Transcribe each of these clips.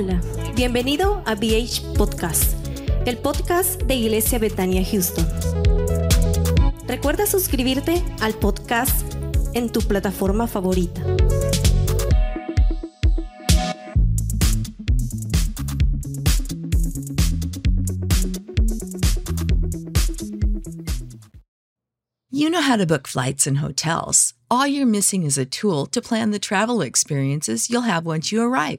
Hola, bienvenido a BH Podcast, el podcast de Iglesia Betania Houston. Recuerda suscribirte al podcast en tu plataforma favorita. You know how to book flights and hotels. All you're missing is a tool to plan the travel experiences you'll have once you arrive.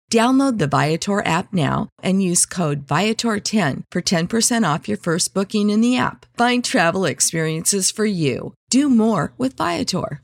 Download the Viator app now and use code Viator10 for 10% off your first booking in the app. Find travel experiences for you. Do more with Viator.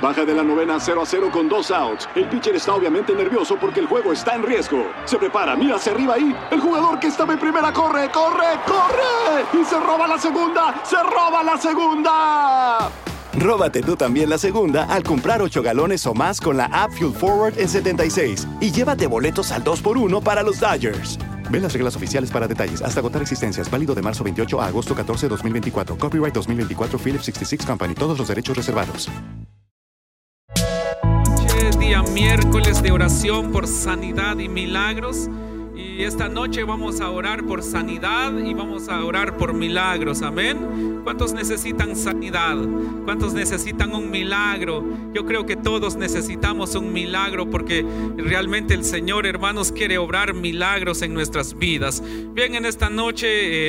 Baja de la novena 0 a 0 con dos outs. El pitcher está obviamente nervioso porque el juego está en riesgo. Se prepara, mira hacia arriba ahí. El jugador que estaba en primera corre, corre, corre. Y se roba la segunda, se roba la segunda. Róbate tú también la segunda al comprar 8 galones o más con la app Fuel Forward en 76 y llévate boletos al 2x1 para los Dodgers. Ve las reglas oficiales para detalles. Hasta agotar existencias. Válido de marzo 28 a agosto 14, 2024. Copyright 2024 Philips 66 Company. Todos los derechos reservados. Día miércoles de oración por sanidad y milagros. Y esta noche vamos a orar por sanidad y vamos a orar por milagros. Amén. ¿Cuántos necesitan sanidad? ¿Cuántos necesitan un milagro? Yo creo que todos necesitamos un milagro porque realmente el Señor, hermanos, quiere obrar milagros en nuestras vidas. Bien, en esta noche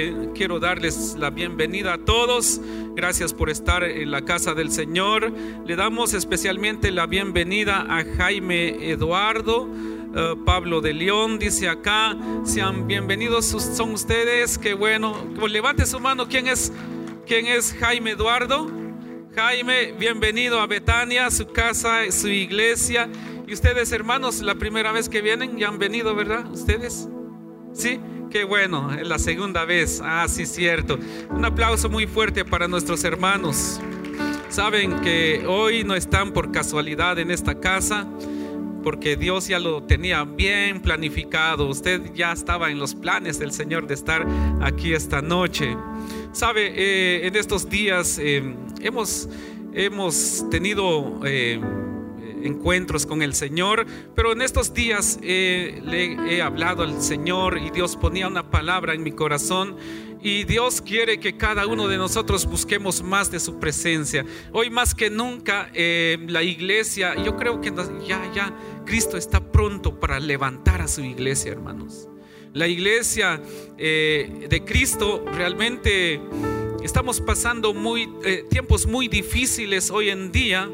eh, quiero darles la bienvenida a todos. Gracias por estar en la casa del Señor. Le damos especialmente la bienvenida a Jaime Eduardo. Uh, Pablo de León dice acá, sean bienvenidos son ustedes, qué bueno. Levante su mano, ¿quién es, quién es Jaime Eduardo? Jaime, bienvenido a Betania, su casa, su iglesia. Y ustedes, hermanos, la primera vez que vienen, ya han venido, ¿verdad? ¿Ustedes? ¿Sí? Qué bueno, la segunda vez. Ah, sí, cierto. Un aplauso muy fuerte para nuestros hermanos. Saben que hoy no están por casualidad en esta casa porque Dios ya lo tenía bien planificado. Usted ya estaba en los planes del Señor de estar aquí esta noche. Sabe, eh, en estos días eh, hemos, hemos tenido... Eh, encuentros con el Señor, pero en estos días le he hablado al Señor y Dios ponía una palabra en mi corazón y Dios quiere que cada uno de nosotros busquemos más de su presencia. Hoy más que nunca eh, la iglesia, yo creo que ya, ya Cristo está pronto para levantar a su iglesia, hermanos. La iglesia eh, de Cristo realmente estamos pasando eh, tiempos muy difíciles hoy en día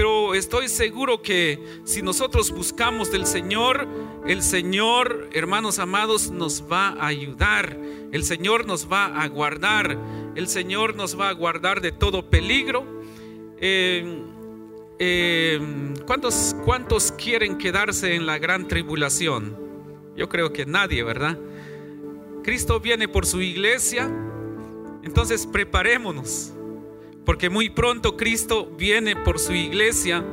pero estoy seguro que si nosotros buscamos del Señor, el Señor, hermanos amados, nos va a ayudar. El Señor nos va a guardar. El Señor nos va a guardar de todo peligro. Eh, eh, ¿cuántos, ¿Cuántos quieren quedarse en la gran tribulación? Yo creo que nadie, ¿verdad? Cristo viene por su iglesia. Entonces preparémonos porque muy pronto Cristo viene por su iglesia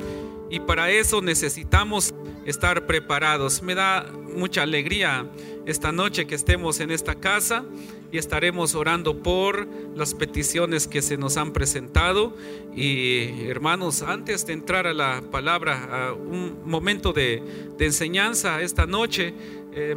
y para eso necesitamos estar preparados. Me da mucha alegría esta noche que estemos en esta casa y estaremos orando por las peticiones que se nos han presentado. Y hermanos, antes de entrar a la palabra, a un momento de, enseñanza esta noche, eh,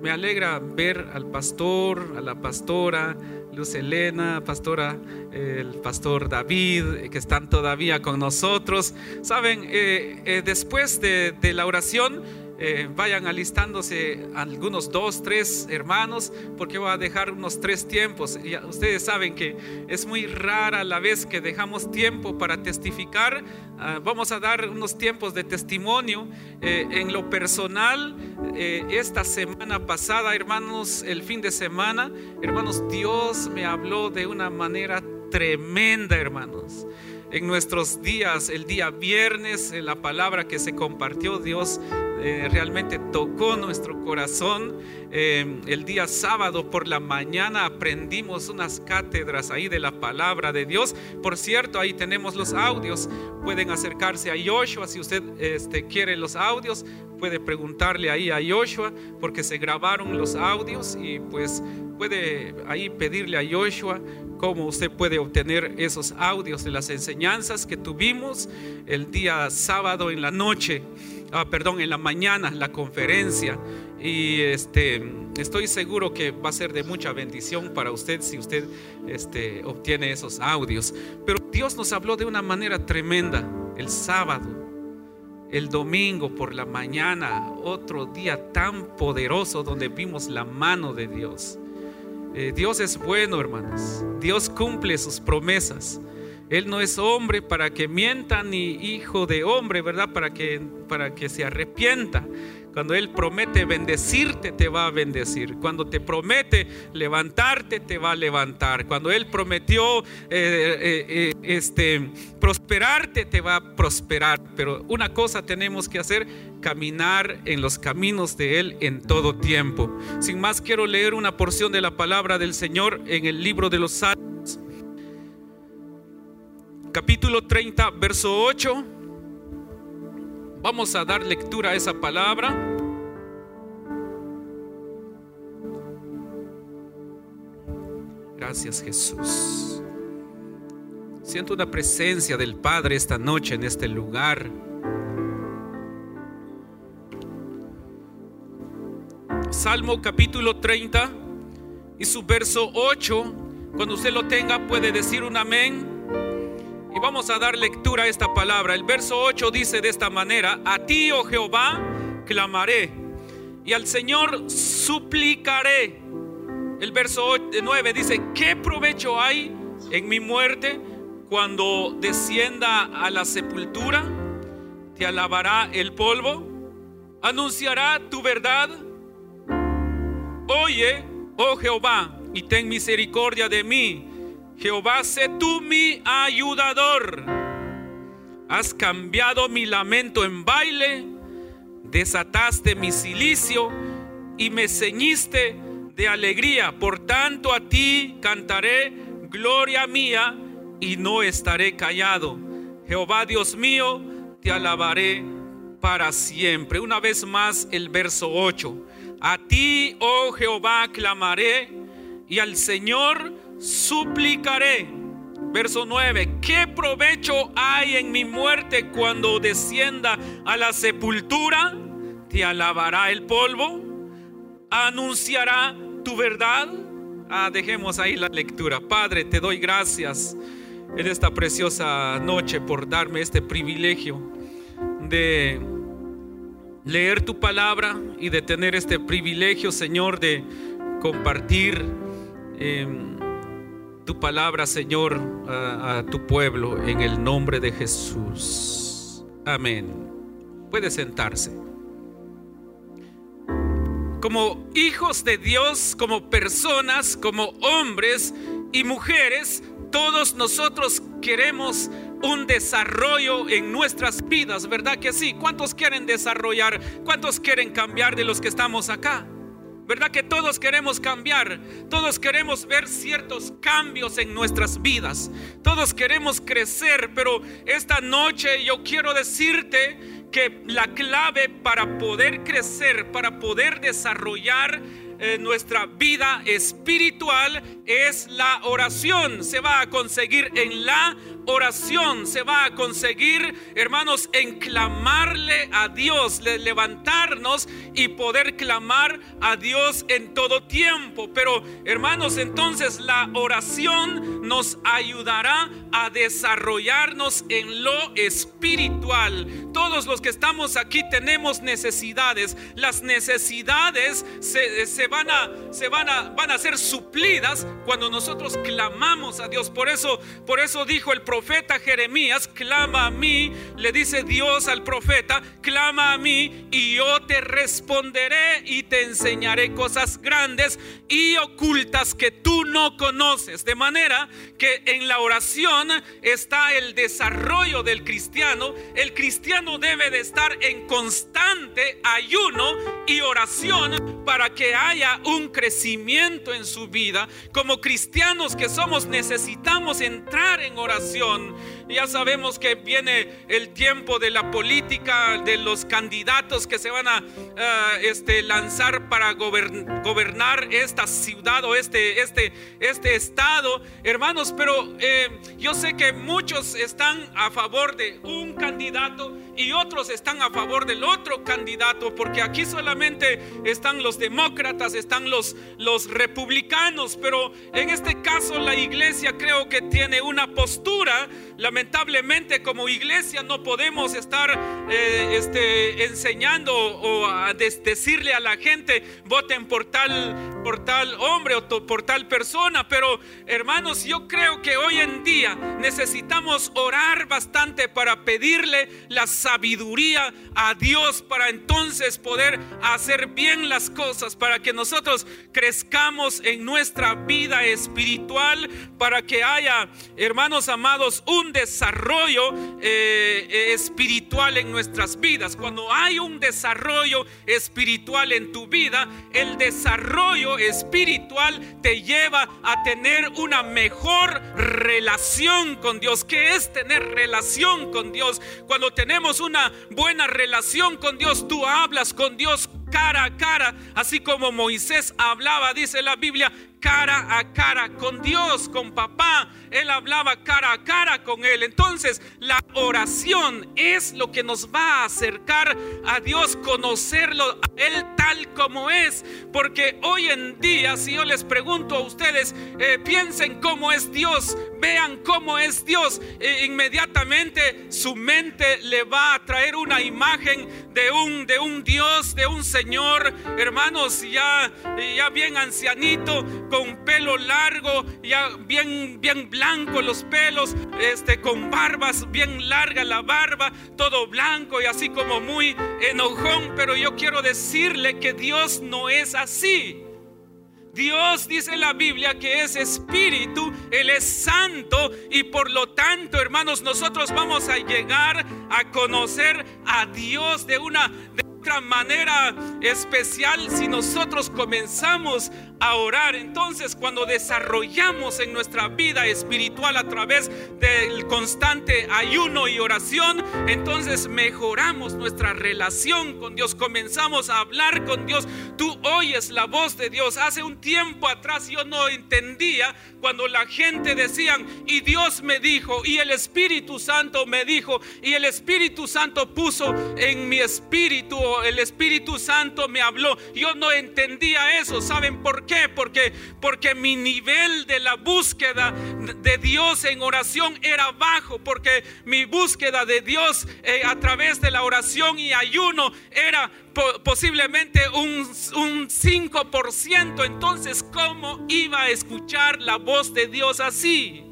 me alegra ver al pastor, a la pastora, Luz Elena, pastora, el pastor David, que están todavía con nosotros. Saben, eh, eh, después de, de la oración, eh, vayan alistándose algunos dos, tres hermanos, porque voy a dejar unos tres tiempos. Y ustedes saben que es muy rara la vez que dejamos tiempo para testificar. Ah, vamos a dar unos tiempos de testimonio. Eh, en lo personal, eh, esta semana pasada, hermanos, el fin de semana, hermanos, Dios me habló de una manera tremenda, hermanos en nuestros días, el día viernes, la palabra que se compartió, Dios eh, realmente tocó nuestro corazón. Eh, el día sábado por la mañana aprendimos unas cátedras ahí de la palabra de Dios. Por cierto, ahí tenemos los audios. Pueden acercarse a Joshua si usted este, quiere los audios. Puede preguntarle ahí a Joshua porque se grabaron los audios y pues puede ahí pedirle a Joshua cómo usted puede obtener esos audios de las enseñanzas que tuvimos el día sábado en la noche, ah, perdón, en la mañana, la conferencia. Y este, estoy seguro que va a ser de mucha bendición para usted si usted este, obtiene esos audios. Pero Dios nos habló de una manera tremenda el sábado, el domingo por la mañana, otro día tan poderoso donde vimos la mano de Dios. Eh, Dios es bueno, hermanos. Dios cumple sus promesas. Él no es hombre para que mienta, ni hijo de hombre, ¿verdad? Para que, para que se arrepienta. Cuando Él promete bendecirte, te va a bendecir. Cuando te promete levantarte, te va a levantar. Cuando Él prometió eh, eh, este, prosperarte, te va a prosperar. Pero una cosa tenemos que hacer, caminar en los caminos de Él en todo tiempo. Sin más, quiero leer una porción de la palabra del Señor en el libro de los Salmos. Capítulo 30, verso 8. Vamos a dar lectura a esa palabra. Gracias Jesús. Siento una presencia del Padre esta noche en este lugar. Salmo capítulo 30 y su verso 8. Cuando usted lo tenga puede decir un amén. Vamos a dar lectura a esta palabra. El verso 8 dice de esta manera, a ti, oh Jehová, clamaré y al Señor suplicaré. El verso 9 dice, ¿qué provecho hay en mi muerte cuando descienda a la sepultura? ¿Te alabará el polvo? ¿Anunciará tu verdad? Oye, oh Jehová, y ten misericordia de mí. Jehová, sé tú mi ayudador. Has cambiado mi lamento en baile, desataste mi silicio y me ceñiste de alegría. Por tanto a ti cantaré gloria mía y no estaré callado. Jehová Dios mío, te alabaré para siempre. Una vez más el verso 8. A ti, oh Jehová, clamaré y al Señor suplicaré. Verso 9, ¿qué provecho hay en mi muerte cuando descienda a la sepultura? ¿Te alabará el polvo? ¿Anunciará tu verdad? Ah, dejemos ahí la lectura. Padre, te doy gracias en esta preciosa noche por darme este privilegio de leer tu palabra y de tener este privilegio, Señor, de compartir em, tu palabra, Señor, a, a tu pueblo en el nombre de Jesús. Amén. Puede sentarse. Como hijos de Dios, como personas, como hombres y mujeres, todos nosotros queremos un desarrollo en nuestras vidas, ¿verdad que sí? ¿Cuántos quieren desarrollar? ¿Cuántos quieren cambiar de los que estamos acá? ¿Verdad que todos queremos cambiar? Todos queremos ver ciertos cambios en nuestras vidas. Todos queremos crecer, pero esta noche yo quiero decirte que la clave para poder crecer, para poder desarrollar eh, nuestra vida espiritual es la oración. Se va a conseguir en la oración. Se va a conseguir, hermanos, en clamarle a Dios, levantarnos y poder clamar a Dios en todo tiempo. Pero, hermanos, entonces la oración nos ayudará a desarrollarnos en lo espiritual. Todos los que estamos aquí tenemos necesidades. Las necesidades se, se van a, se van a, van a ser suplidas cuando nosotros clamamos a Dios. Por eso, por eso dijo el profeta Jeremías, clama a mí, le dice Dios al profeta, clama a mí y yo te responderé y te enseñaré cosas grandes y ocultas que tú no conoces. De manera que en la oración está el desarrollo del cristiano. El cristiano debe de estar en constante ayuno y oración para que haya un crecimiento en su vida. Como cristianos que somos necesitamos entrar en oración. Ya sabemos que viene el tiempo de la política, de los candidatos que se van a eh, este, lanzar para gobernar esta ciudad o este, este, este estado, hermanos. Pero eh, yo sé que muchos están a favor de un candidato y otros están a favor del otro candidato, porque aquí solamente están los demócratas, están los, los republicanos, pero en este caso la iglesia creo que tiene una postura, lamentablemente como iglesia no podemos estar eh, este, enseñando o a decirle a la gente, voten por tal, por tal hombre o por tal persona, pero hermanos, yo creo que hoy en día necesitamos orar bastante para pedirle la sabiduría a Dios para entonces poder hacer bien las cosas, para que nosotros crezcamos en nuestra vida espiritual, para que haya, hermanos amados, un desarrollo eh, eh, espiritual en nuestras vidas. Cuando hay un desarrollo espiritual en tu vida, el desarrollo espiritual te lleva a tener una mejor relación con Dios. ¿Qué es tener relación con Dios? Cuando tenemos una buena relación con Dios, tú hablas con Dios cara a cara, así como Moisés hablaba, dice la Biblia, cara a cara con Dios, con papá. Él hablaba cara a cara con él. Entonces, la oración es lo que nos va a acercar a Dios, conocerlo a Él tal como es. Porque hoy en día, si yo les pregunto a ustedes, eh, piensen cómo es Dios, vean cómo es Dios, e inmediatamente su mente le va a traer una imagen de un, de un Dios, de un Señor, hermanos, ya, ya bien ancianito, con pelo largo, ya bien, bien blanco los pelos, este, con barbas bien larga la barba, todo blanco y así como muy enojón. Pero yo quiero decirle que Dios no es así. Dios dice en la Biblia que es espíritu, Él es santo y por lo tanto, hermanos, nosotros vamos a llegar a conocer a Dios de una, otra manera especial si nosotros comenzamos a orar. Entonces, cuando desarrollamos en nuestra vida espiritual a través del constante ayuno y oración, entonces mejoramos nuestra relación con Dios, comenzamos a hablar con Dios. Tú oyes la voz de Dios. Hace un tiempo atrás yo no entendía cuando la gente decían, y Dios me dijo, y el Espíritu Santo me dijo, y el Espíritu Santo puso en mi espíritu, el Espíritu Santo me habló. Yo no entendía eso. ¿Saben por qué? Porque, porque mi nivel de la búsqueda de Dios en oración era bajo, porque mi búsqueda de Dios eh, a través de la oración y ayuno era posiblemente un, un 5%. Entonces, ¿cómo iba a escuchar la voz de Dios así?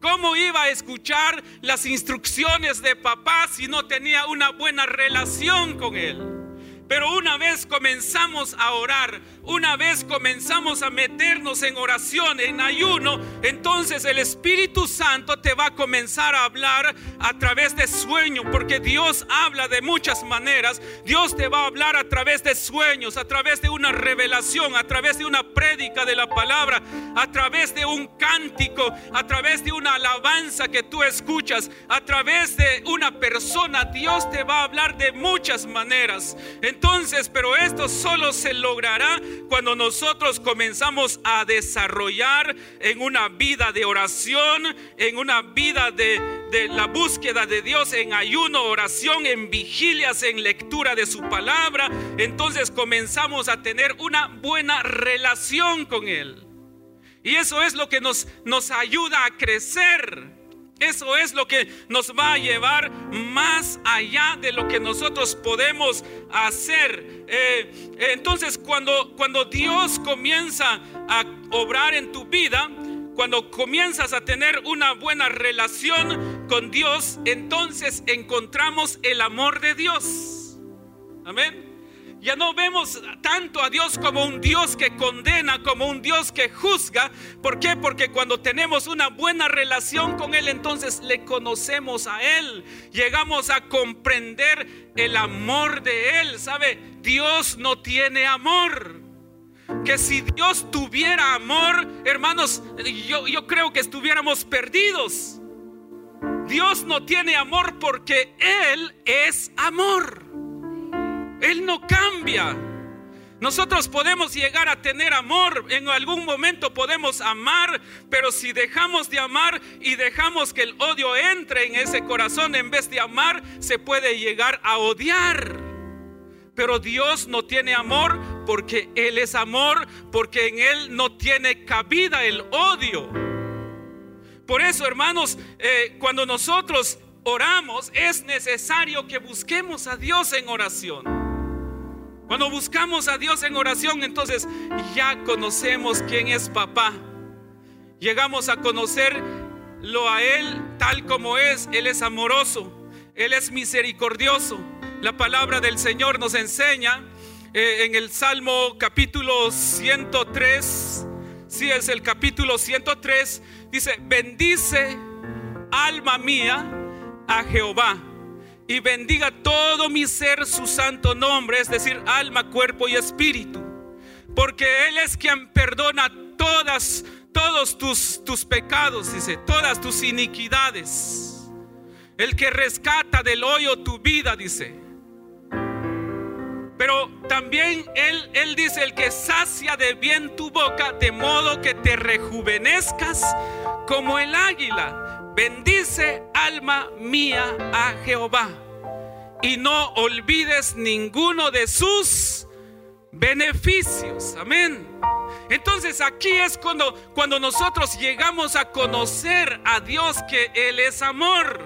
¿Cómo iba a escuchar las instrucciones de papá si no tenía una buena relación con él? Pero una vez comenzamos a orar, una vez comenzamos a meternos en oración, en ayuno, entonces el Espíritu Santo te va a comenzar a hablar a través de sueño, porque Dios habla de muchas maneras. Dios te va a hablar a través de sueños, a través de una revelación, a través de una prédica de la palabra, a través de un cántico, a través de una alabanza que tú escuchas, a través de una persona. Dios te va a hablar de muchas maneras. Entonces, pero esto solo se logrará cuando nosotros comenzamos a desarrollar en una vida de oración, en una vida de, de la búsqueda de Dios, en ayuno, oración, en vigilias, en lectura de su palabra. Entonces comenzamos a tener una buena relación con Él. Y eso es lo que nos, nos ayuda a crecer Eso es lo que nos va a llevar más allá de lo que nosotros podemos hacer. Eh, entonces, cuando, cuando Dios comienza a obrar en tu vida, cuando comienzas a tener una buena relación con Dios, entonces encontramos el amor de Dios. Amén. Ya no vemos tanto a Dios como un Dios que condena, como un Dios que juzga. ¿Por qué? Porque cuando tenemos una buena relación con Él, entonces le conocemos a Él. Llegamos a comprender el amor de Él. ¿Sabe? Dios no tiene amor. Que si Dios tuviera amor, hermanos, yo, yo creo que estuviéramos perdidos. Dios no tiene amor porque Él es amor. Él no cambia. Nosotros podemos llegar a tener amor, en algún momento podemos amar, pero si dejamos de amar y dejamos que el odio entre en ese corazón en vez de amar, se puede llegar a odiar. Pero Dios no tiene amor porque Él es amor, porque en Él no tiene cabida el odio. Por eso, hermanos, eh, cuando nosotros oramos, es necesario que busquemos a Dios en oración. Cuando buscamos a Dios en oración, entonces ya conocemos quién es papá. Llegamos a conocerlo a Él tal como es. Él es amoroso, Él es misericordioso. La palabra del Señor nos enseña eh, en el Salmo capítulo 103, si es el capítulo 103, dice, bendice alma mía a Jehová y bendiga todo mi ser su santo nombre, es decir, alma, cuerpo y espíritu. Porque Él es quien perdona todas, todos tus, tus pecados, dice, todas tus iniquidades. El que rescata del hoyo tu vida, dice. Pero también él, él dice, el que sacia de bien tu boca, de modo que te rejuvenezcas como el águila. Bendice alma mía a Jehová y no olvides ninguno de sus beneficios. Amén. Entonces aquí es cuando, cuando nosotros llegamos a conocer a Dios que Él es amor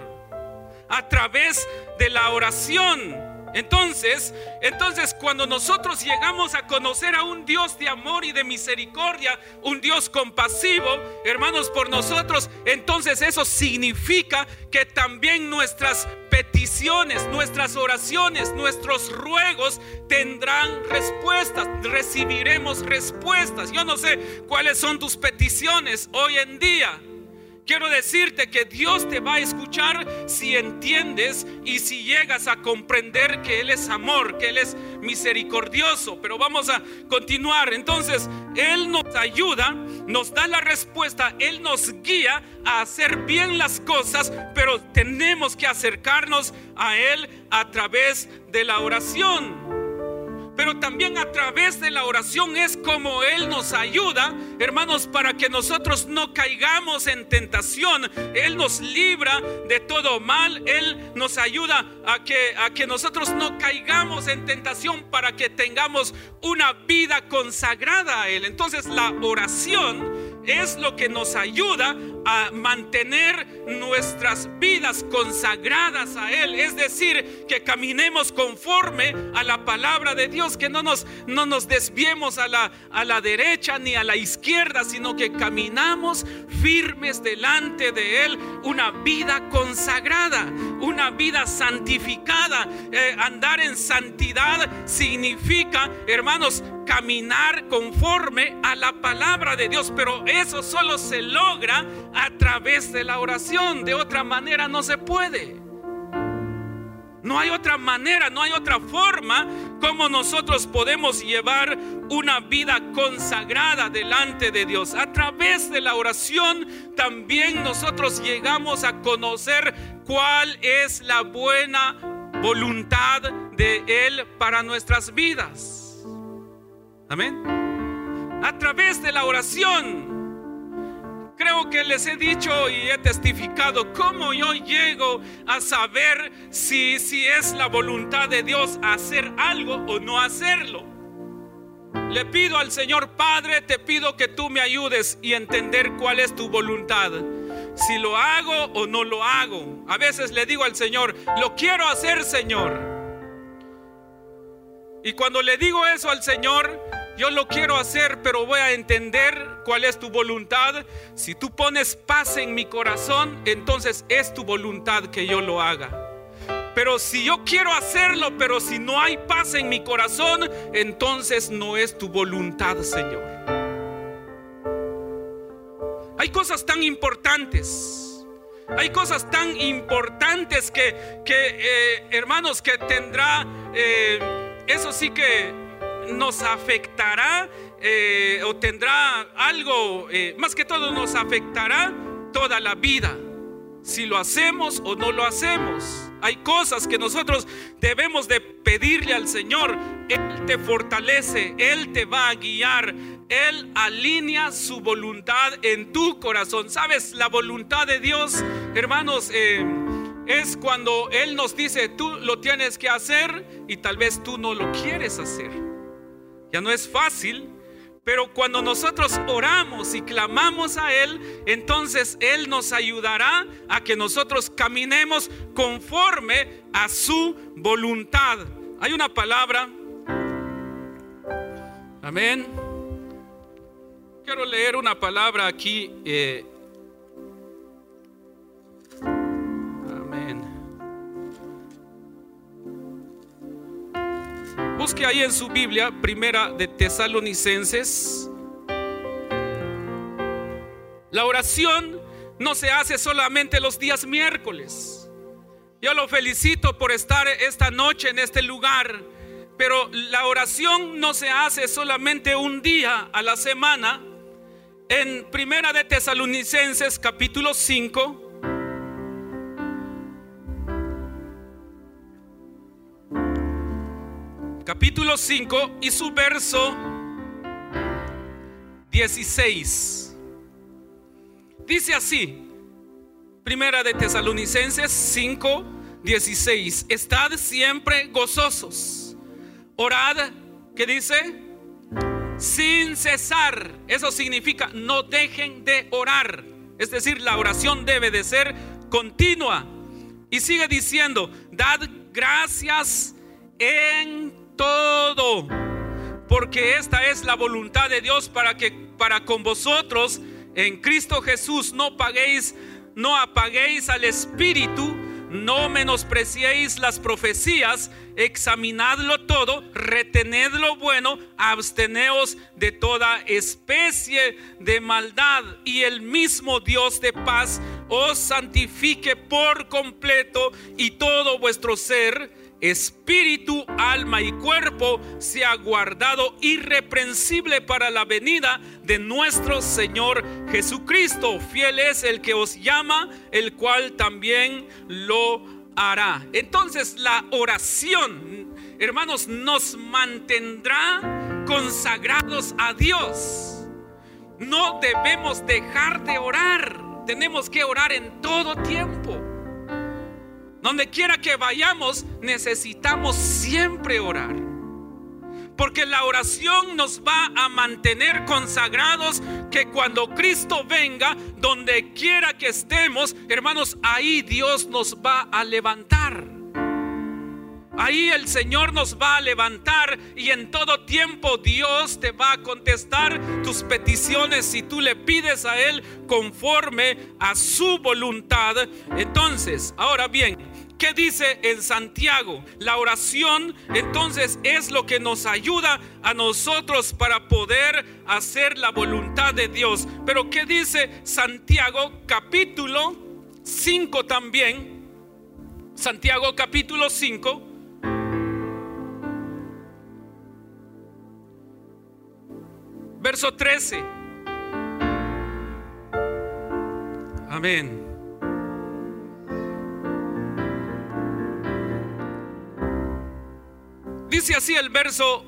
a través de la oración. Entonces, entonces cuando nosotros llegamos a conocer a un Dios de amor y de misericordia, un Dios compasivo, hermanos, por nosotros, entonces eso significa que también nuestras peticiones, nuestras oraciones, nuestros ruegos tendrán respuestas, recibiremos respuestas. Yo no sé cuáles son tus peticiones hoy en día. Quiero decirte que Dios te va a escuchar si entiendes y si llegas a comprender que Él es amor, que Él es misericordioso. Pero vamos a continuar. Entonces, Él nos ayuda, nos da la respuesta, Él nos guía a hacer bien las cosas, pero tenemos que acercarnos a Él a través de la oración. Pero también a través de la oración es como Él nos ayuda, hermanos, para que nosotros no caigamos en tentación. Él nos libra de todo mal. Él nos ayuda a que, a que nosotros no caigamos en tentación para que tengamos una vida consagrada a Él. Entonces la oración es lo que nos ayuda a mantener nuestras vidas consagradas a Él. Es decir, que caminemos conforme a la palabra de Dios, que no nos, no nos desviemos a la, a la derecha ni a la izquierda, sino que caminamos firmes delante de Él, una vida consagrada, una vida santificada. Eh, andar en santidad significa, hermanos, caminar conforme a la palabra de Dios, pero eso solo se logra a través de la oración, de otra manera no se puede. No hay otra manera, no hay otra forma como nosotros podemos llevar una vida consagrada delante de Dios. A través de la oración también nosotros llegamos a conocer cuál es la buena voluntad de Él para nuestras vidas. Amén. A través de la oración. Creo que les he dicho y he testificado cómo yo llego a saber si, si es la voluntad de Dios hacer algo o no hacerlo. Le pido al Señor Padre, te pido que tú me ayudes y entender cuál es tu voluntad. si lo hago o no lo hago. A veces le digo al Señor, lo quiero hacer, Señor. Y cuando le digo eso al Señor, yo lo quiero hacer, pero voy a entender cuál es tu voluntad. Si tú pones paz en mi corazón, entonces es tu voluntad que yo lo haga. Pero si yo quiero hacerlo, pero si no hay paz en mi corazón, entonces no es tu voluntad, Señor. Hay cosas tan importantes. Hay cosas tan importantes que, eh, hermanos, que tendrá, eh, eso sí que nos afectará eh, o tendrá algo, eh, más que todo nos afectará toda la vida, si lo hacemos o no lo hacemos. Hay cosas que nosotros debemos de pedirle al Señor. Él te fortalece, Él te va a guiar, Él alinea su voluntad en tu corazón. ¿Sabes? La voluntad de Dios, hermanos, eh, es cuando Él nos dice, tú lo tienes que hacer y tal vez tú no lo quieres hacer. Ya no es fácil, pero cuando nosotros oramos y clamamos a Él, entonces Él nos ayudará a que nosotros caminemos conforme a su voluntad. Hay una palabra. Amén. Quiero leer una palabra aquí eh, Busque ahí en su Biblia, primera de Tesalonicenses. La oración no se hace solamente los días miércoles. Yo lo felicito por estar esta noche en este lugar, pero la oración no se hace solamente un día a la semana. En Primera de Tesalonicenses capítulo 5, capítulo 5 y su verso 16. Dice así, Primera de Tesalonicenses 5, 16. Estad siempre gozosos. Orad, ¿qué dice? Sin cesar. Eso significa no dejen de orar. Es decir, la oración debe de ser continua. Y sigue diciendo, dad gracias en todo. Porque esta es la voluntad de Dios para que para con vosotros en Cristo Jesús no paguéis, no apaguéis al espíritu, no menospreciéis las profecías, examinadlo todo, retened lo bueno, absteneos de toda especie de maldad y el mismo Dios de paz os santifique por completo y todo vuestro ser espíritu, alma y cuerpo sea guardado irreprensible para la venida de nuestro Señor Jesucristo. Fiel es el que os llama, el cual también lo hará. Entonces la oración, hermanos, nos mantendrá consagrados a Dios. No debemos dejar de orar. Tenemos que orar en todo tiempo. Donde quiera que vayamos, necesitamos siempre orar. Porque la oración nos va a mantener consagrados que cuando Cristo venga, donde quiera que estemos, hermanos, ahí Dios nos va a levantar. Ahí el Señor nos va a levantar y en todo tiempo Dios te va a contestar tus peticiones si tú le pides a Él conforme a su voluntad. Entonces, ahora bien, ¿Qué dice en Santiago? La oración entonces es lo que nos ayuda a nosotros para poder hacer la voluntad de Dios. Pero ¿qué dice Santiago capítulo 5 también? Santiago capítulo 5. Verso 13. Amén. Dice así el verso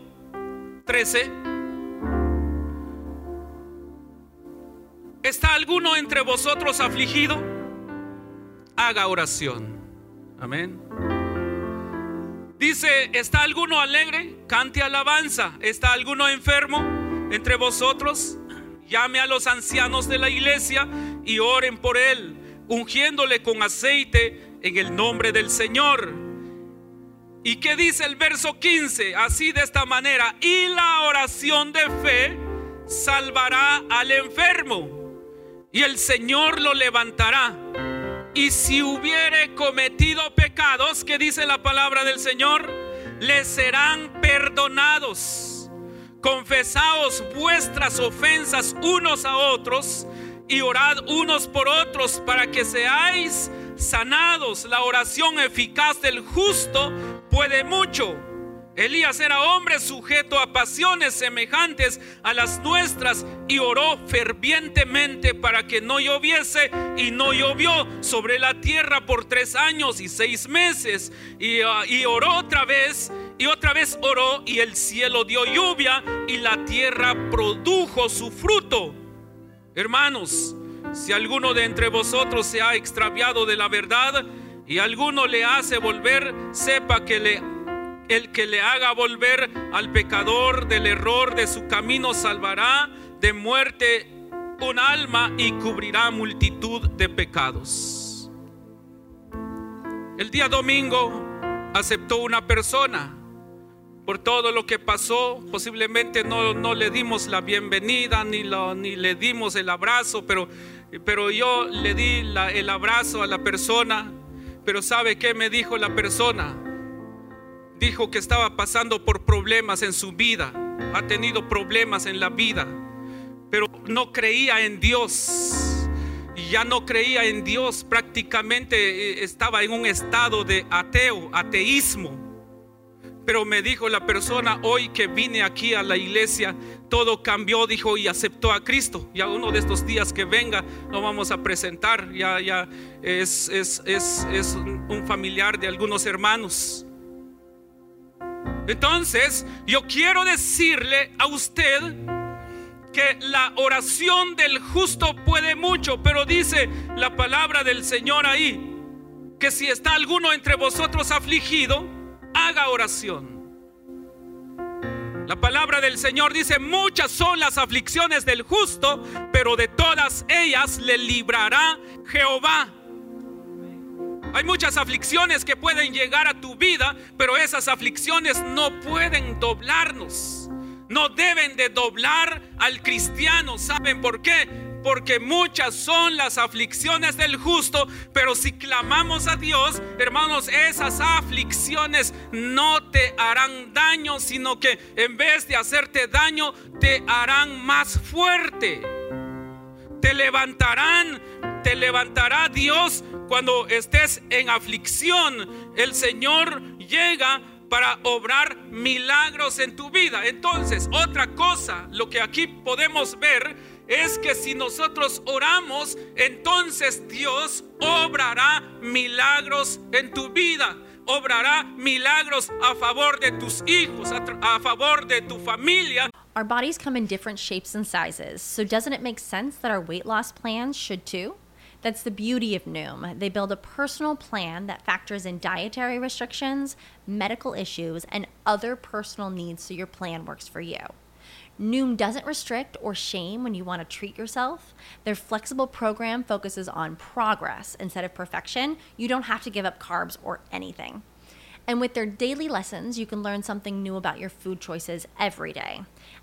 13. ¿Está alguno entre vosotros afligido? Haga oración. Amén. Dice, ¿está alguno alegre? Cante alabanza. ¿Está alguno enfermo entre vosotros? Llame a los ancianos de la iglesia y oren por él, ungiéndole con aceite en el nombre del Señor. ¿Y qué dice el verso 15? Así de esta manera, y la oración de fe salvará al enfermo, y el Señor lo levantará. Y si hubiere cometido pecados, que dice la palabra del Señor, le serán perdonados. Confesaos vuestras ofensas unos a otros y orad unos por otros para que seáis sanados. La oración eficaz del justo puede mucho. Elías era hombre sujeto a pasiones semejantes a las nuestras y oró fervientemente para que no lloviese y no llovió sobre la tierra por tres años y seis meses. Y, ah, oró otra vez y otra vez oró y el cielo dio lluvia y la tierra produjo su fruto. Hermanos, si alguno de entre vosotros se ha extraviado de la verdad y alguno le hace volver, sepa que el que le haga volver al pecador del error de su camino salvará de muerte un alma y cubrirá multitud de pecados. El día domingo aceptó una persona por todo lo que pasó. Posiblemente no, no le dimos la bienvenida ni, ni le dimos el abrazo, pero, pero yo le di el abrazo a la persona. Pero ¿sabe qué me dijo la persona? dijo que estaba pasando por problemas en su vida, ha tenido problemas en la vida, pero no creía en Dios. Ya no creía en Dios, prácticamente eh, estaba en un estado de ateo, ateísmo. Pero me dijo la persona hoy que vine aquí a la iglesia, todo cambió, dijo, y aceptó a Cristo. Ya uno de estos días que venga lo vamos a presentar. Ya, ya es, es, es, es un familiar de algunos hermanos. Entonces, yo quiero decirle a usted que la oración del justo puede mucho, pero dice la palabra del Señor ahí, que si está alguno entre vosotros afligido, haga oración. La palabra del Señor dice, muchas son las aflicciones del justo, pero de todas ellas le librará Jehová. Hay muchas aflicciones que pueden llegar a tu vida, pero esas aflicciones no pueden doblarnos. No deben de doblar al cristiano. ¿Saben por qué? Porque muchas son las aflicciones del justo, pero si clamamos a Dios, hermanos, esas aflicciones no te harán daño, sino que en vez de hacerte daño, te harán más fuerte. Te levantarán, te levantará Dios cuando estés en aflicción, el Señor llega para obrar milagros en tu vida. Entonces, otra cosa, lo que aquí podemos ver es que si nosotros oramos, entonces Dios obrará milagros en tu vida. Obrará milagros a favor de tus hijos, a, a favor de tu familia. Our bodies come in different shapes and sizes, so doesn't it make sense that our weight loss plans should too? That's the beauty of Noom. They build a personal plan that factors in dietary restrictions, medical issues, and other personal needs so your plan works for you. Noom doesn't restrict or shame when you want to treat yourself. Their flexible program focuses on progress instead of perfection. You don't have to give up carbs or anything. And with their daily lessons, you can learn something new about your food choices every day.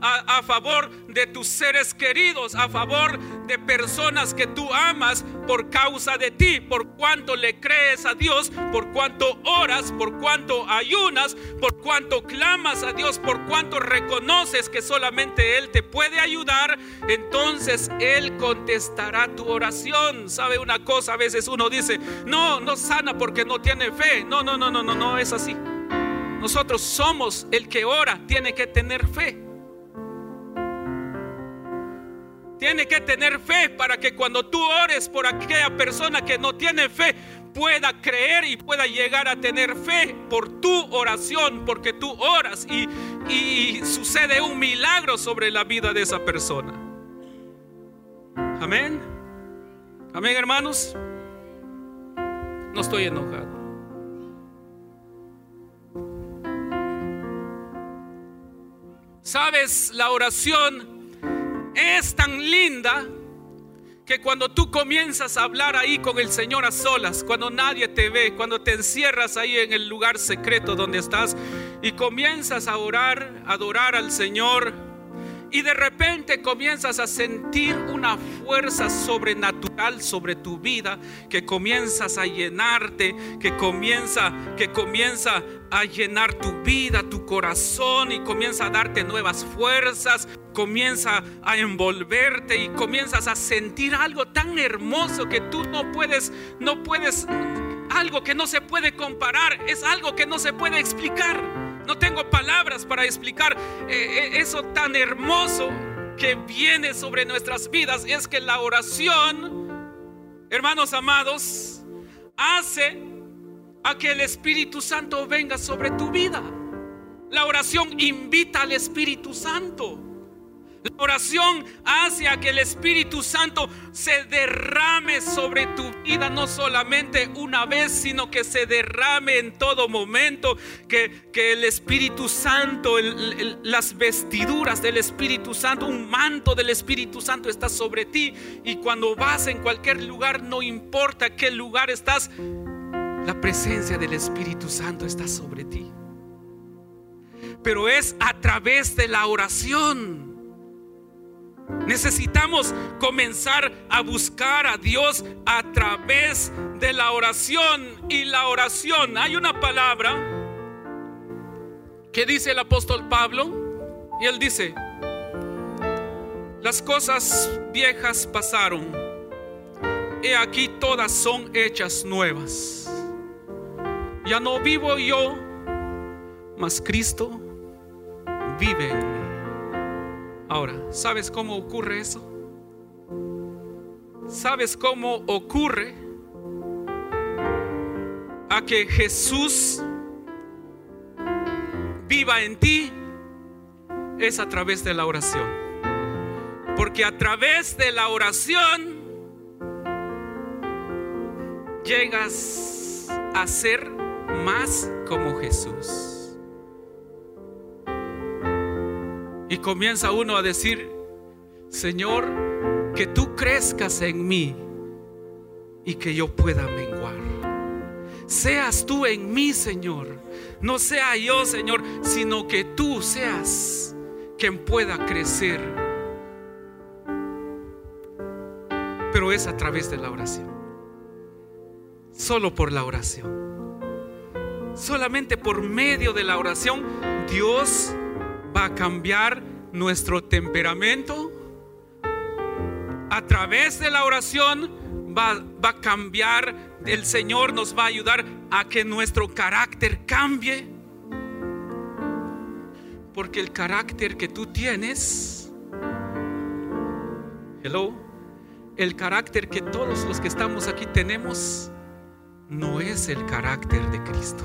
A, favor de tus seres queridos, a favor de personas que tú amas por causa de ti, por cuanto le crees a Dios, por cuanto oras, por cuanto ayunas, por cuanto clamas a Dios, por cuanto reconoces que solamente Él te puede ayudar, entonces Él contestará tu oración. ¿Sabe una cosa? A veces uno dice, no, no sana porque no tiene fe. No, no, no, no, no, no es así. Nosotros somos el que ora, tiene que tener fe. Tiene que tener fe para que cuando tú ores por aquella persona que no tiene fe, pueda creer y pueda llegar a tener fe por tu oración, porque tú oras y, sucede un milagro sobre la vida de esa persona. Amén. Amén, hermanos. No estoy enojado. Sabes, la oración es tan linda que cuando tú comienzas a hablar ahí con el Señor a solas, cuando nadie te ve, cuando te encierras ahí en el lugar secreto donde estás y comienzas a orar, adorar al Señor, y de repente comienzas a sentir una fuerza sobrenatural sobre tu vida que comienzas a llenarte, que comienza que comienza a llenar tu vida, tu corazón y comienza a darte nuevas fuerzas, comienza a envolverte y comienzas a sentir algo tan hermoso que tú no puedes no puedes algo que no se puede comparar, es algo que no se puede explicar. No tengo palabras para explicar eh, eh, eso tan hermoso que viene sobre nuestras vidas. Es que la oración, hermanos amados, hace a que el Espíritu Santo venga sobre tu vida. La oración invita al Espíritu Santo. La oración hace a que el Espíritu Santo se derrame sobre tu vida, no solamente una vez, sino que se derrame en todo momento, que, que el Espíritu Santo, las vestiduras del Espíritu Santo, un manto del Espíritu Santo está sobre ti. Y cuando vas en cualquier lugar, no importa qué lugar estás, la presencia del Espíritu Santo está sobre ti. Pero es a través de la oración Necesitamos comenzar a buscar a Dios a través de la oración. Y la oración, hay una palabra que dice el apóstol Pablo, y él dice, las cosas viejas pasaron, y aquí todas son hechas nuevas. Ya no vivo yo, mas Cristo vive. Ahora, ¿sabes cómo ocurre eso? ¿Sabes cómo ocurre a que Jesús viva en ti? Es a través de la oración. Porque a través de la oración llegas a ser más como Jesús. Y comienza uno a decir, Señor, que tú crezcas en mí y que yo pueda menguar. Seas tú en mí, Señor. No sea yo, Señor, sino que tú seas quien pueda crecer. Pero es a través de la oración. Solo por la oración. Solamente por medio de la oración Dios va a cambiar nuestro temperamento. A través de la oración va, va a cambiar, el Señor nos va a ayudar a que nuestro carácter cambie. Porque el carácter que tú tienes, hello, el carácter que todos los que estamos aquí tenemos, no es el carácter de Cristo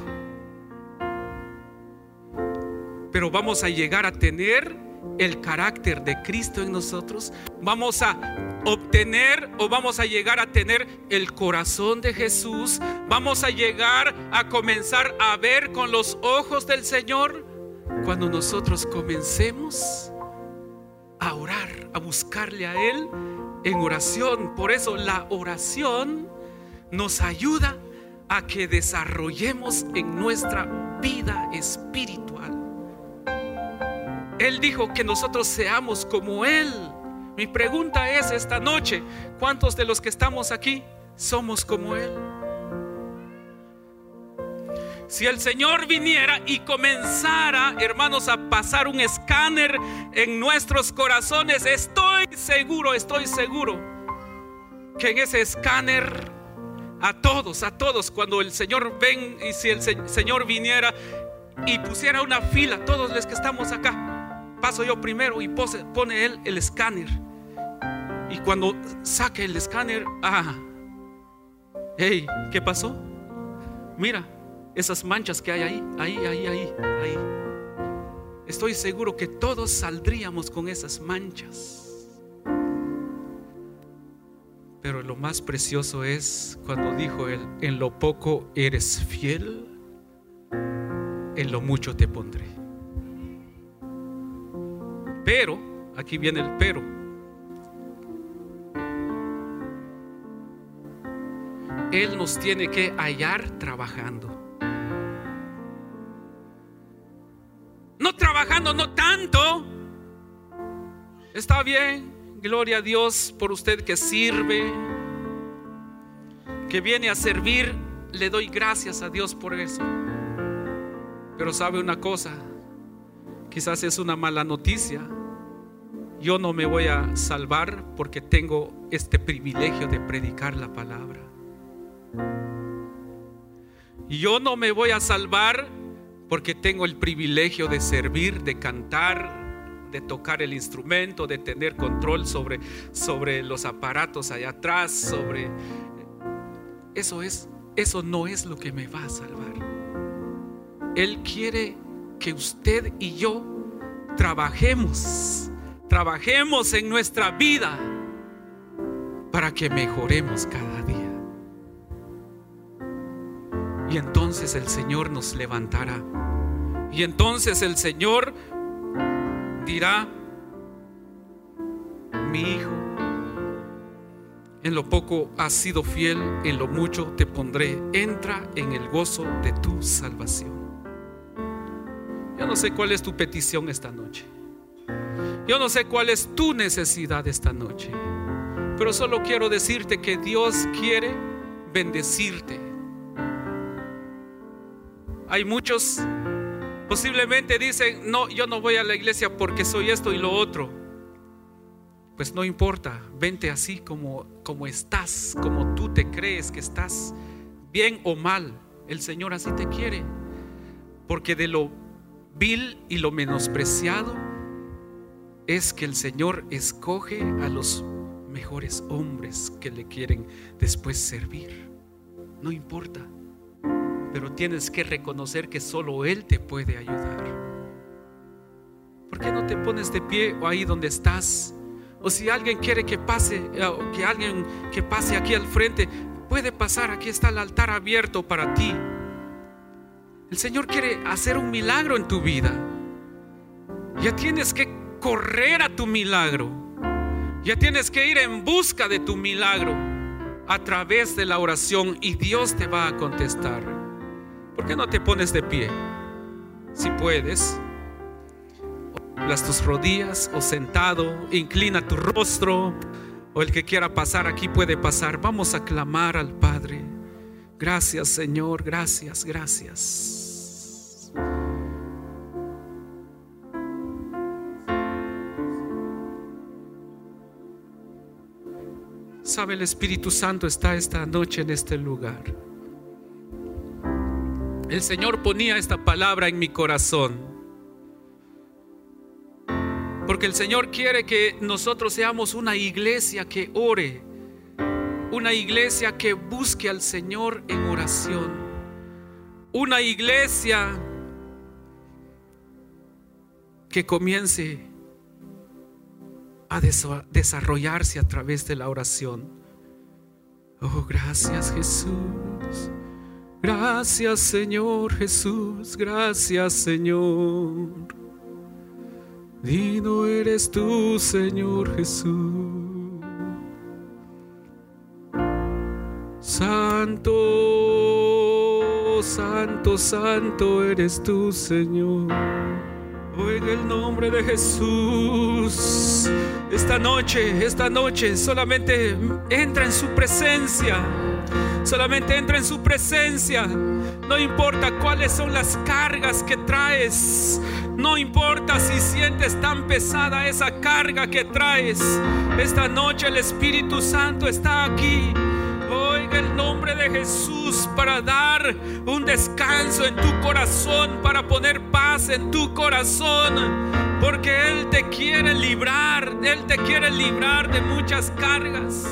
pero vamos a llegar a tener el carácter de Cristo en nosotros, vamos a obtener o vamos a llegar a tener el corazón de Jesús, vamos a llegar a comenzar a ver con los ojos del Señor. Cuando nosotros comencemos a orar, a buscarle a Él en oración. Por eso la oración nos ayuda a que desarrollemos en nuestra vida espiritual Él dijo que nosotros seamos como Él. Mi pregunta es esta noche, ¿cuántos de los que estamos aquí somos como Él? Si el Señor viniera y comenzara, hermanos, a pasar un escáner en nuestros corazones, estoy seguro, estoy seguro que en ese escáner a todos, a todos, cuando el Señor ven y si el Señor viniera y pusiera una fila, todos los que estamos acá, paso yo primero y pone él el escáner. Y cuando saque el escáner, ah, hey, ¿qué pasó? Mira, esas manchas que hay ahí, ahí, ahí, ahí, ahí. Estoy seguro que todos saldríamos con esas manchas. Pero lo más precioso es cuando dijo él, en lo poco eres fiel, en lo mucho te pondré. Pero, aquí viene el pero. Él nos tiene que hallar trabajando. No trabajando, no tanto. Está bien, gloria a Dios por usted que sirve, que viene a servir. Le doy gracias a Dios por eso. Pero sabe una cosa, quizás es una mala noticia. Yo no me voy a salvar porque tengo este privilegio de predicar la palabra. Yo no me voy a salvar porque tengo el privilegio de servir, de cantar, de tocar el instrumento, de tener control sobre, sobre los aparatos allá atrás, sobre... Eso es, eso no es lo que me va a salvar. Él quiere que usted y yo trabajemos, trabajemos en nuestra vida para que mejoremos cada día. Y entonces el Señor nos levantará. Y entonces el Señor dirá, mi hijo, en lo poco has sido fiel, en lo mucho te pondré. Entra en el gozo de tu salvación. Yo no sé cuál es tu petición esta noche. Yo no sé cuál es tu necesidad esta noche. Pero solo quiero decirte que Dios quiere bendecirte hay muchos posiblemente dicen, no, yo no voy a la iglesia porque soy esto y lo otro. Pues no importa, vente así como, como estás, como tú te crees que estás, bien o mal. El Señor así te quiere. Porque de lo vil y lo menospreciado es que el Señor escoge a los mejores hombres que le quieren después servir. No importa pero tienes que reconocer que solo Él te puede ayudar. ¿Por qué no te pones de pie o ahí donde estás? O si alguien quiere que pase, eh, que alguien que pase aquí al frente, puede pasar, aquí está el altar abierto para ti. El Señor quiere hacer un milagro en tu vida. Ya tienes que correr a tu milagro. Ya tienes que ir en busca de tu milagro a través de la oración y Dios te va a contestar. ¿Por qué no te pones de pie? Si puedes, las tus rodillas o sentado, inclina tu rostro o el que quiera pasar aquí puede pasar. Vamos a clamar al Padre. Gracias Señor, gracias, gracias. Sabe, el Espíritu Santo está esta noche en este lugar el Señor ponía esta palabra en mi corazón. Porque el Señor quiere que nosotros seamos una iglesia que ore, una iglesia que busque al Señor en oración, una iglesia que comience a desarrollarse a través de la oración. Oh, gracias Jesús. Gracias Señor Jesús, gracias Señor. Dino eres tú, Señor Jesús. Santo, santo, santo eres tú, Señor. Oh, en el nombre de Jesús. Esta noche, esta noche, solamente entra en su presencia. Solamente entra en su presencia. No importa cuáles son las cargas que traes. No importa si sientes tan pesada esa carga que traes. Esta noche el Espíritu Santo está aquí. Oiga el nombre de Jesús para dar un descanso en tu corazón, para poner paz en tu corazón. Porque Él te quiere librar, Él te quiere librar de muchas cargas.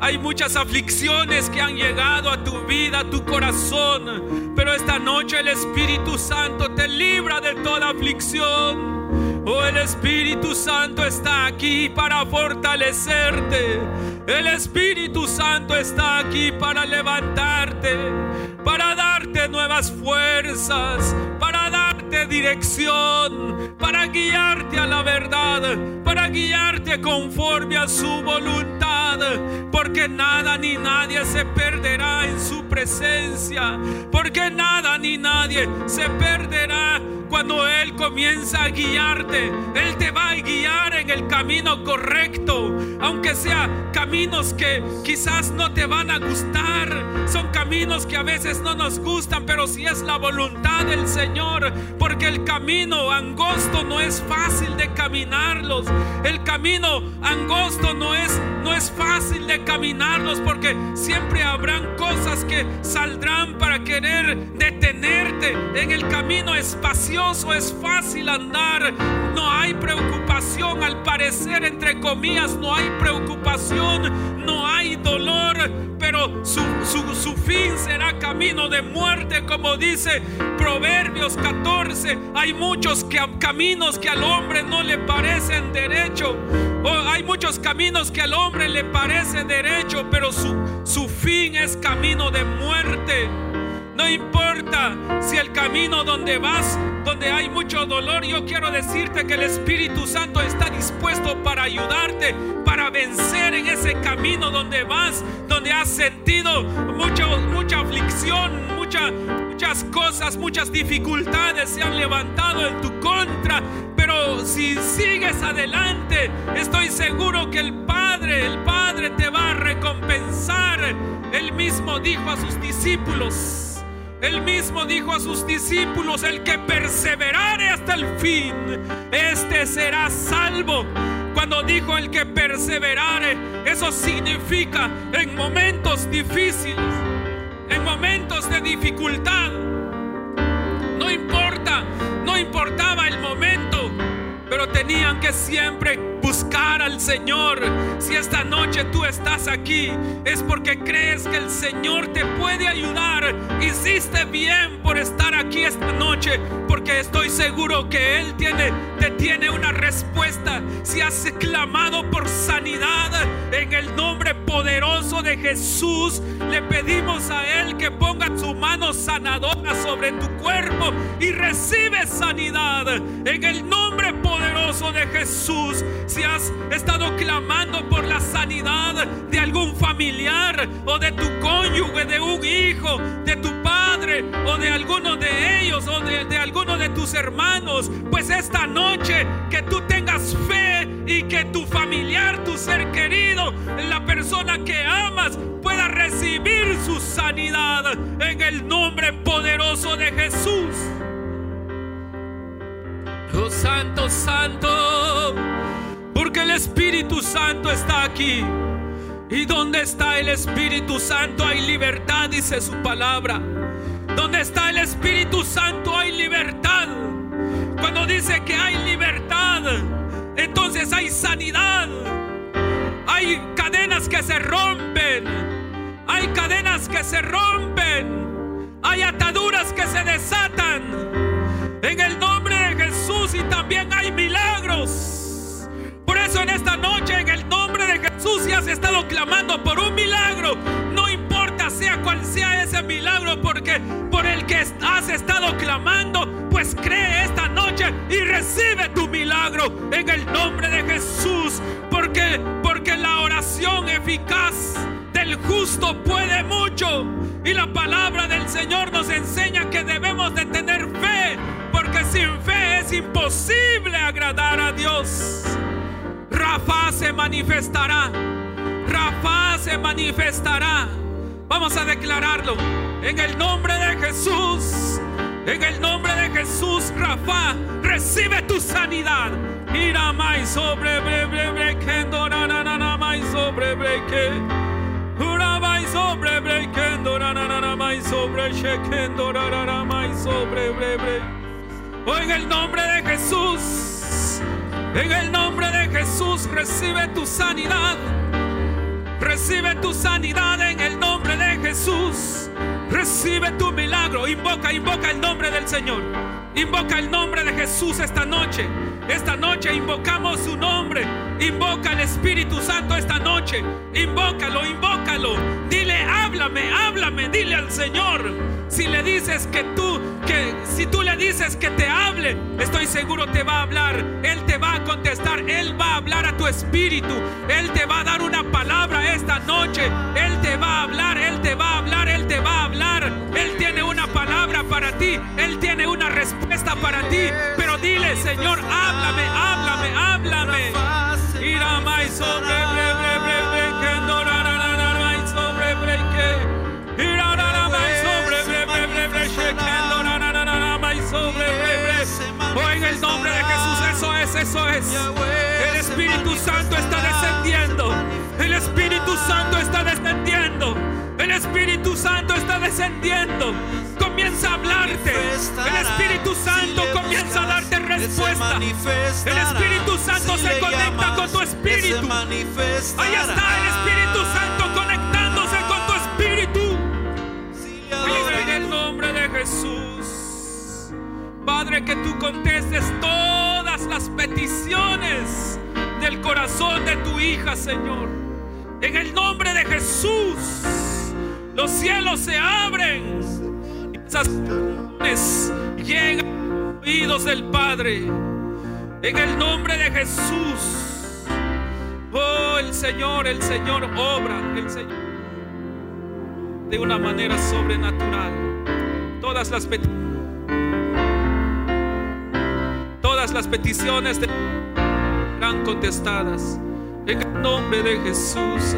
Hay muchas aflicciones que han llegado a tu vida, a tu corazón. Pero esta noche el Espíritu Santo te libra de toda aflicción. Oh, el Espíritu Santo está aquí para fortalecerte. El Espíritu Santo está aquí para levantarte, para darte nuevas fuerzas, para dirección, para guiarte a la verdad, para guiarte conforme a su voluntad. Porque nada ni nadie se perderá en su presencia. Porque nada ni nadie se perderá cuando Él comienza a guiarte. Él te va a guiar en el camino correcto. Aunque sea caminos que quizás no te van a gustar. Son caminos que a veces no nos gustan. Pero si es la voluntad del Señor. Porque el camino angosto no es fácil de caminarlos. El camino angosto no es, no es fácil de caminarlos. Porque siempre habrán cosas que saldrán para querer detenerte en el camino espacioso. Es fácil andar. No hay preocupación al parecer, entre comillas, no hay preocupación, no hay dolor, pero su, su, su fin será camino de muerte, como dice Proverbios 14. Hay muchos que, caminos que al hombre no le parecen derecho. Oh, hay muchos caminos que al hombre le parece derecho, pero su, su fin es camino de muerte. No importa si el camino donde vas, donde hay mucho dolor, yo quiero decirte que el Espíritu Santo está dispuesto para ayudarte, para vencer en ese camino donde vas, donde has sentido mucha, mucha aflicción, mucha, muchas cosas, muchas dificultades se han levantado en tu contra. Pero si sigues adelante, estoy seguro que el Padre, el Padre te va a recompensar. Él mismo dijo a sus discípulos. Él mismo dijo a sus discípulos, el que perseverare hasta el fin, este será salvo. Cuando dijo el que perseverare, eso significa en momentos difíciles, en momentos de dificultad. No importa, no importaba el momento, pero tenían que siempre buscar al Señor. Si esta noche tú estás aquí, es porque crees que el Señor te puede ayudar. Hiciste bien por estar aquí esta noche, porque estoy seguro que Él tiene, te tiene una respuesta. Si has clamado por sanidad en el nombre poderoso de Jesús, le pedimos a Él que ponga su mano sanadora sobre tu cuerpo y recibe sanidad en el nombre poderoso de Jesús. Si has estado clamando por la sanidad de algún familiar o de tu cónyuge, de un hijo, de tu padre o de alguno de ellos o de, de alguno de tus hermanos, pues esta noche que tú tengas fe y que tu familiar, tu ser querido, la persona que amas, pueda recibir su sanidad en el nombre poderoso de Jesús. Santo, Santo, porque el Espíritu Santo está aquí. Y donde está el Espíritu Santo hay libertad, dice su palabra. Donde está el Espíritu Santo hay libertad. Cuando dice que hay libertad, entonces hay sanidad. Hay cadenas que se rompen. Hay cadenas que se rompen. Hay ataduras que se desatan. En el nombre también hay milagros. Por eso en esta noche, en el nombre de Jesús, si has estado clamando por un milagro, no importa sea cual sea ese milagro, porque por el que has estado clamando, pues cree esta noche y recibe tu milagro en el nombre de Jesús, porque porque la oración eficaz del justo puede mucho y la palabra del Señor nos enseña que debemos de tener fe, sin fe es imposible agradar a Dios. Rafa se manifestará. Rafa se manifestará. Vamos a declararlo en el nombre de Jesús. En el nombre de Jesús, Rafa, recibe tu sanidad. Mira más sobre brequendo na na na na más sobre breque. Ura más sobre brequendo na na na na más sobre chequendo na na na más sobre breve. Oh, en el nombre de Jesús. En el nombre de Jesús recibe tu sanidad. Recibe tu sanidad en el nombre de Jesús. Recibe tu milagro. Invoca, invoca el nombre del Señor. Invoca el nombre de Jesús esta noche. Esta noche invocamos su nombre. Invoca al Espíritu Santo esta noche. Invócalo, invócalo. Dile, háblame, háblame. Dile al Señor. Si le dices que tú, que si tú le dices que te hable, estoy seguro te va a hablar. Él te va a contestar. Él va a hablar a tu espíritu. Él te va a dar una palabra esta noche. Él te va a hablar. Él te va a hablar. Él te va a hablar. Él tiene una palabra para ti. Él tiene una respuesta para ti. Pero dile, Señor, háblame, háblame, háblame. Oh, en el nombre de Jesús, eso es, eso es. El Espíritu Santo está descendiendo. El Espíritu Santo está descendiendo. El Espíritu Santo está descendiendo. Comienza a hablarte. El Espíritu Santo comienza a darte respuesta. El Espíritu Santo se conecta con tu espíritu. Ahí está el Espíritu Santo conectándose con tu espíritu. Padre, en el nombre de Jesús. Padre, que tú contestes todas las peticiones del corazón de tu hija, Señor. En el nombre de Jesús, los cielos se abren. Esas oraciones llegan a oídos del Padre. En el nombre de Jesús. Oh, el Señor, el Señor obra, el Señor de una manera sobrenatural. Todas las peticiones todas las peticiones serán contestadas en el nombre de Jesús.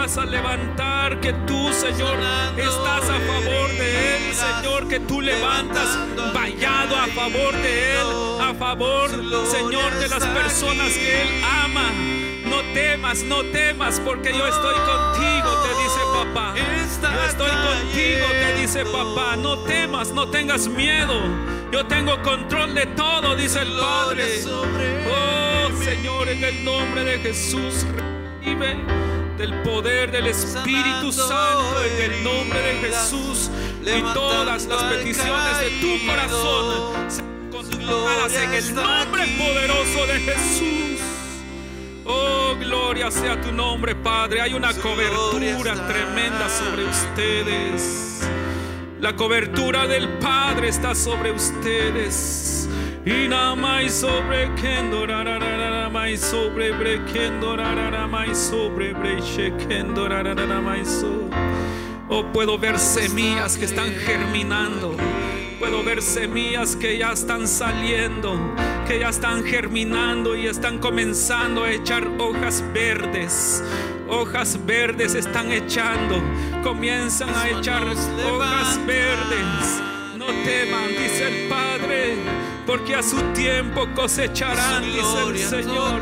Vas a levantar, que tú, Señor, estás a favor de Él, Señor, que tú levantas vallado a favor de Él, a favor, Señor, de las personas que Él ama. No temas, no temas, porque yo estoy contigo, te dice papá. Yo estoy contigo, te dice papá. No temas, no tengas miedo. Yo tengo control de todo, dice el Padre. Oh. Señor, en el nombre de Jesús, recibe del poder del Espíritu Santo, en el nombre de Jesús. Y todas las peticiones de tu corazón sean contestadas en el nombre poderoso de Jesús. Oh, gloria sea tu nombre, Padre. Hay una cobertura tremenda sobre ustedes. La cobertura del Padre está sobre ustedes. Y nada más sobre Kendo, ra, ra, ra, ra, ra, más sobre Brekendo, ra, ra, ra, más sobre Brechekendo, ra, ra, ra, ra, más so. Oh, puedo ver semillas que están germinando. Puedo ver semillas que ya están saliendo, que ya están germinando y están comenzando a echar hojas verdes. Hojas verdes están echando, comienzan a echar hojas verdes. No teman, dice el Padre, porque a su tiempo cosecharán, dice el Señor.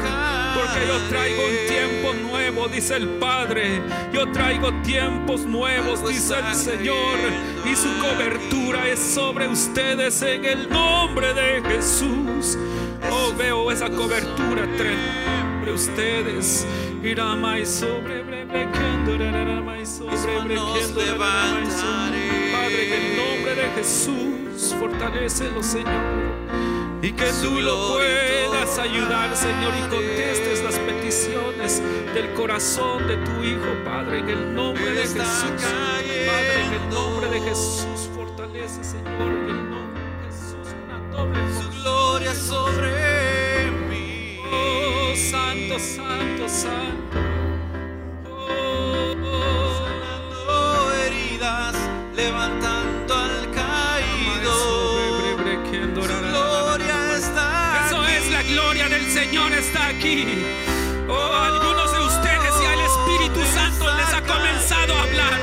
Porque yo traigo un tiempo nuevo, dice el Padre. Yo traigo tiempos nuevos, dice el Señor. Y su cobertura es sobre ustedes en el nombre de Jesús. Oh, veo esa cobertura sobre ustedes. Irá más sobre sobre- Padre, en el nombre de Jesús, fortalecelo, Señor. Y que tú lo puedas ayudar, Señor, y contestes las peticiones del corazón de tu Hijo, Padre, en el nombre de Jesús. Padre, en el nombre de Jesús, fortalece, Señor, en el nombre de Jesús, una doble Su gloria sobre mí. Oh, santo, santo, santo. Aquí. Oh, algunos de ustedes ya el Espíritu Santo les ha comenzado a hablar.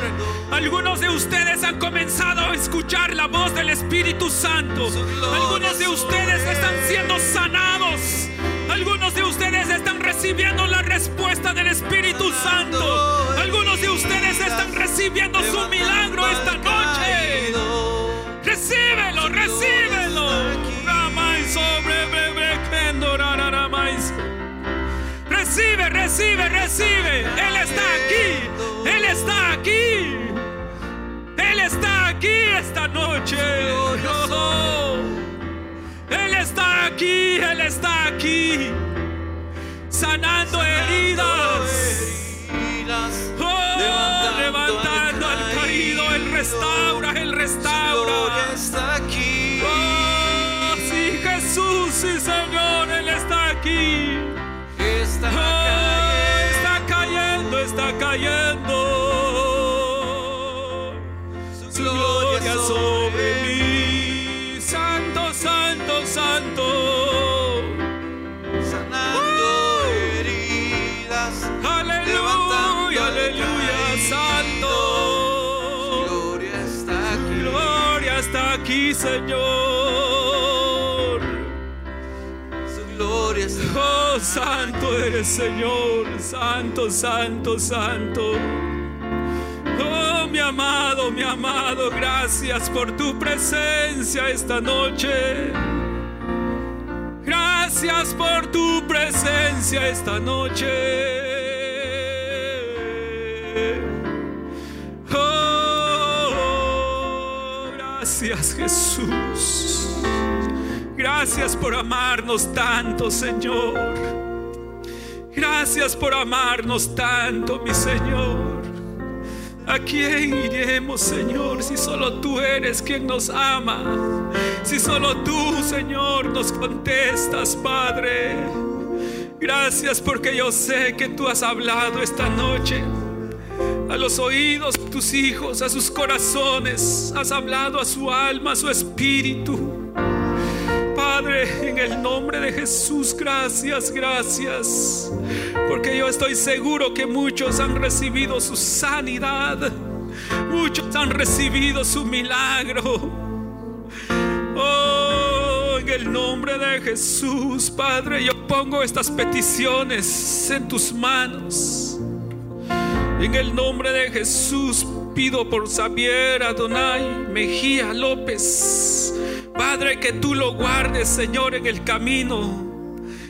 Algunos de ustedes han comenzado a escuchar la voz del Espíritu Santo. Algunos de ustedes están siendo sanados. Algunos de ustedes están recibiendo la respuesta del Espíritu Santo. Algunos de ustedes están recibiendo su milagro esta noche. Recibe, recibe, recibe. Él está aquí. Él está aquí. Él está aquí esta noche. Oh. Él está aquí, Él está aquí. Sanando heridas. Oh, levantando al caído. Él restaura, Él restaura. está aquí. Oh, sí, Jesús, sí, Señor, Él está aquí. Cayendo. Su gloria sobre mí. Santo, santo, santo. sanando heridas. Aleluya, al aleluya, santo. Gloria está aquí. Gloria está aquí, Señor. Oh, santo eres, Señor. Santo, santo, santo. Oh, mi amado, mi amado, gracias por tu presencia esta noche. Gracias por tu presencia esta noche. Oh, gracias Jesús. Gracias por amarnos tanto, Señor. Gracias por amarnos tanto, mi Señor. ¿A quién iremos, Señor, si solo tú eres quien nos ama? Si solo tú, Señor, nos contestas, Padre. Gracias porque yo sé que tú has hablado esta noche a los oídos de tus hijos, a sus corazones. Has hablado a su alma, a su espíritu. Padre, en el nombre de Jesús, gracias, gracias. Porque yo estoy seguro que muchos han recibido su sanidad. Muchos han recibido su milagro. Oh, en el nombre de Jesús, Padre, yo pongo estas peticiones en tus manos. En el nombre de Jesús pido por Xavier Adonai Mejía López. Padre, que tú lo guardes, Señor, en el camino.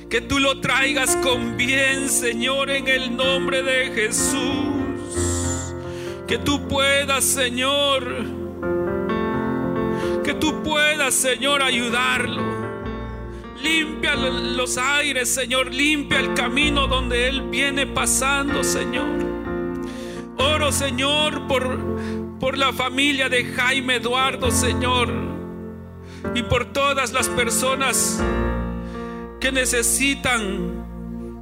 Que tú lo traigas con bien, Señor, en el nombre de Jesús. Que tú puedas, Señor. Que tú puedas, Señor, ayudarlo. Limpia los aires, Señor. Limpia el camino donde Él viene pasando, Señor. Oro, Señor, por, por la familia de Jaime Eduardo, Señor. Y por todas las personas que necesitan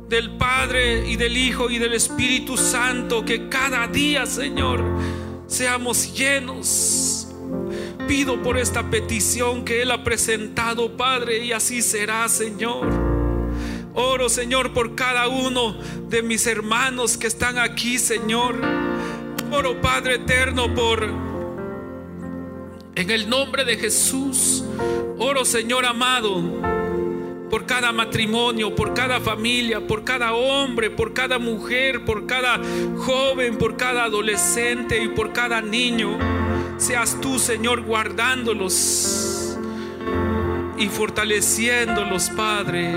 del Padre y del Hijo y del Espíritu Santo. Que cada día, Señor, seamos llenos. Pido por esta petición que Él ha presentado, Padre, y así será, Señor. Oro, Señor, por cada uno de mis hermanos que están aquí, Señor. Oro, Padre eterno, por... En el nombre de Jesús, oro, Señor amado, por cada matrimonio, por cada familia, por cada hombre, por cada mujer, por cada joven, por cada adolescente y por cada niño. Seas tú, Señor, guardándolos y fortaleciéndolos, Padre.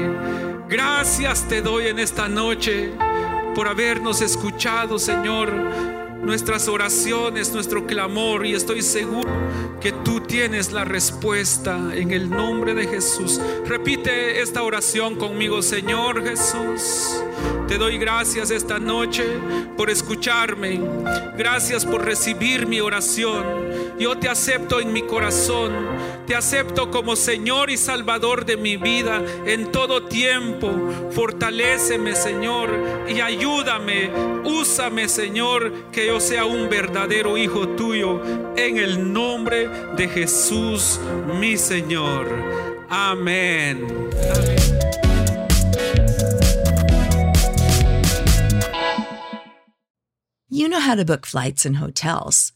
Gracias te doy en esta noche por habernos escuchado, Señor, nuestras oraciones, nuestro clamor y estoy seguro que tú tienes la respuesta en el nombre de Jesús. Repite esta oración conmigo, Señor Jesús. Te doy gracias esta noche por escucharme. Gracias por recibir mi oración. Yo te acepto en mi corazón. Te acepto como Señor y Salvador de mi vida en todo tiempo. Fortaléceme, Señor, y ayúdame. Úsame, Señor, que yo sea un verdadero hijo tuyo. En el nombre de Jesús, mi Señor. Amén. Amén. You know how to book flights and hotels.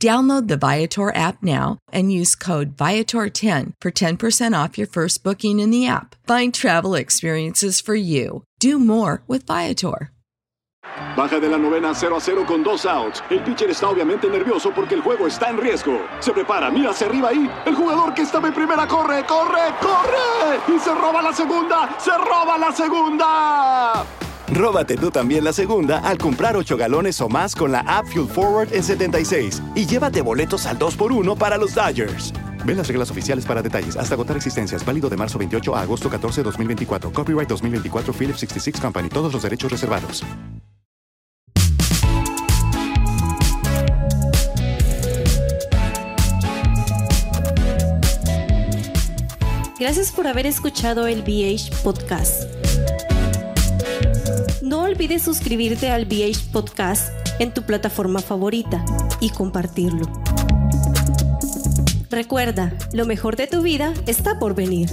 Download the Viator app now and use code Viator10 for 10% off your first booking in the app. Find travel experiences for you. Do more with Viator. Baja de la novena 0 a 0 con dos outs. El pitcher está obviamente nervioso porque el juego está en riesgo. Se prepara, mira hacia arriba ahí. El jugador que estaba en primera corre, corre, corre. Y se roba la segunda, se roba la segunda. Róbate tú también la segunda al comprar 8 galones o más con la app Fuel Forward en 76 y llévate boletos al 2x1 para los Dodgers. Ve las reglas oficiales para detalles. Hasta agotar existencias. Válido de marzo 28 a agosto 14, 2024. Copyright 2024 Philips 66 Company. Todos los derechos reservados. Gracias por haber escuchado el BH Podcast. No olvides suscribirte al BH Podcast en tu plataforma favorita y compartirlo. Recuerda, lo mejor de tu vida está por venir.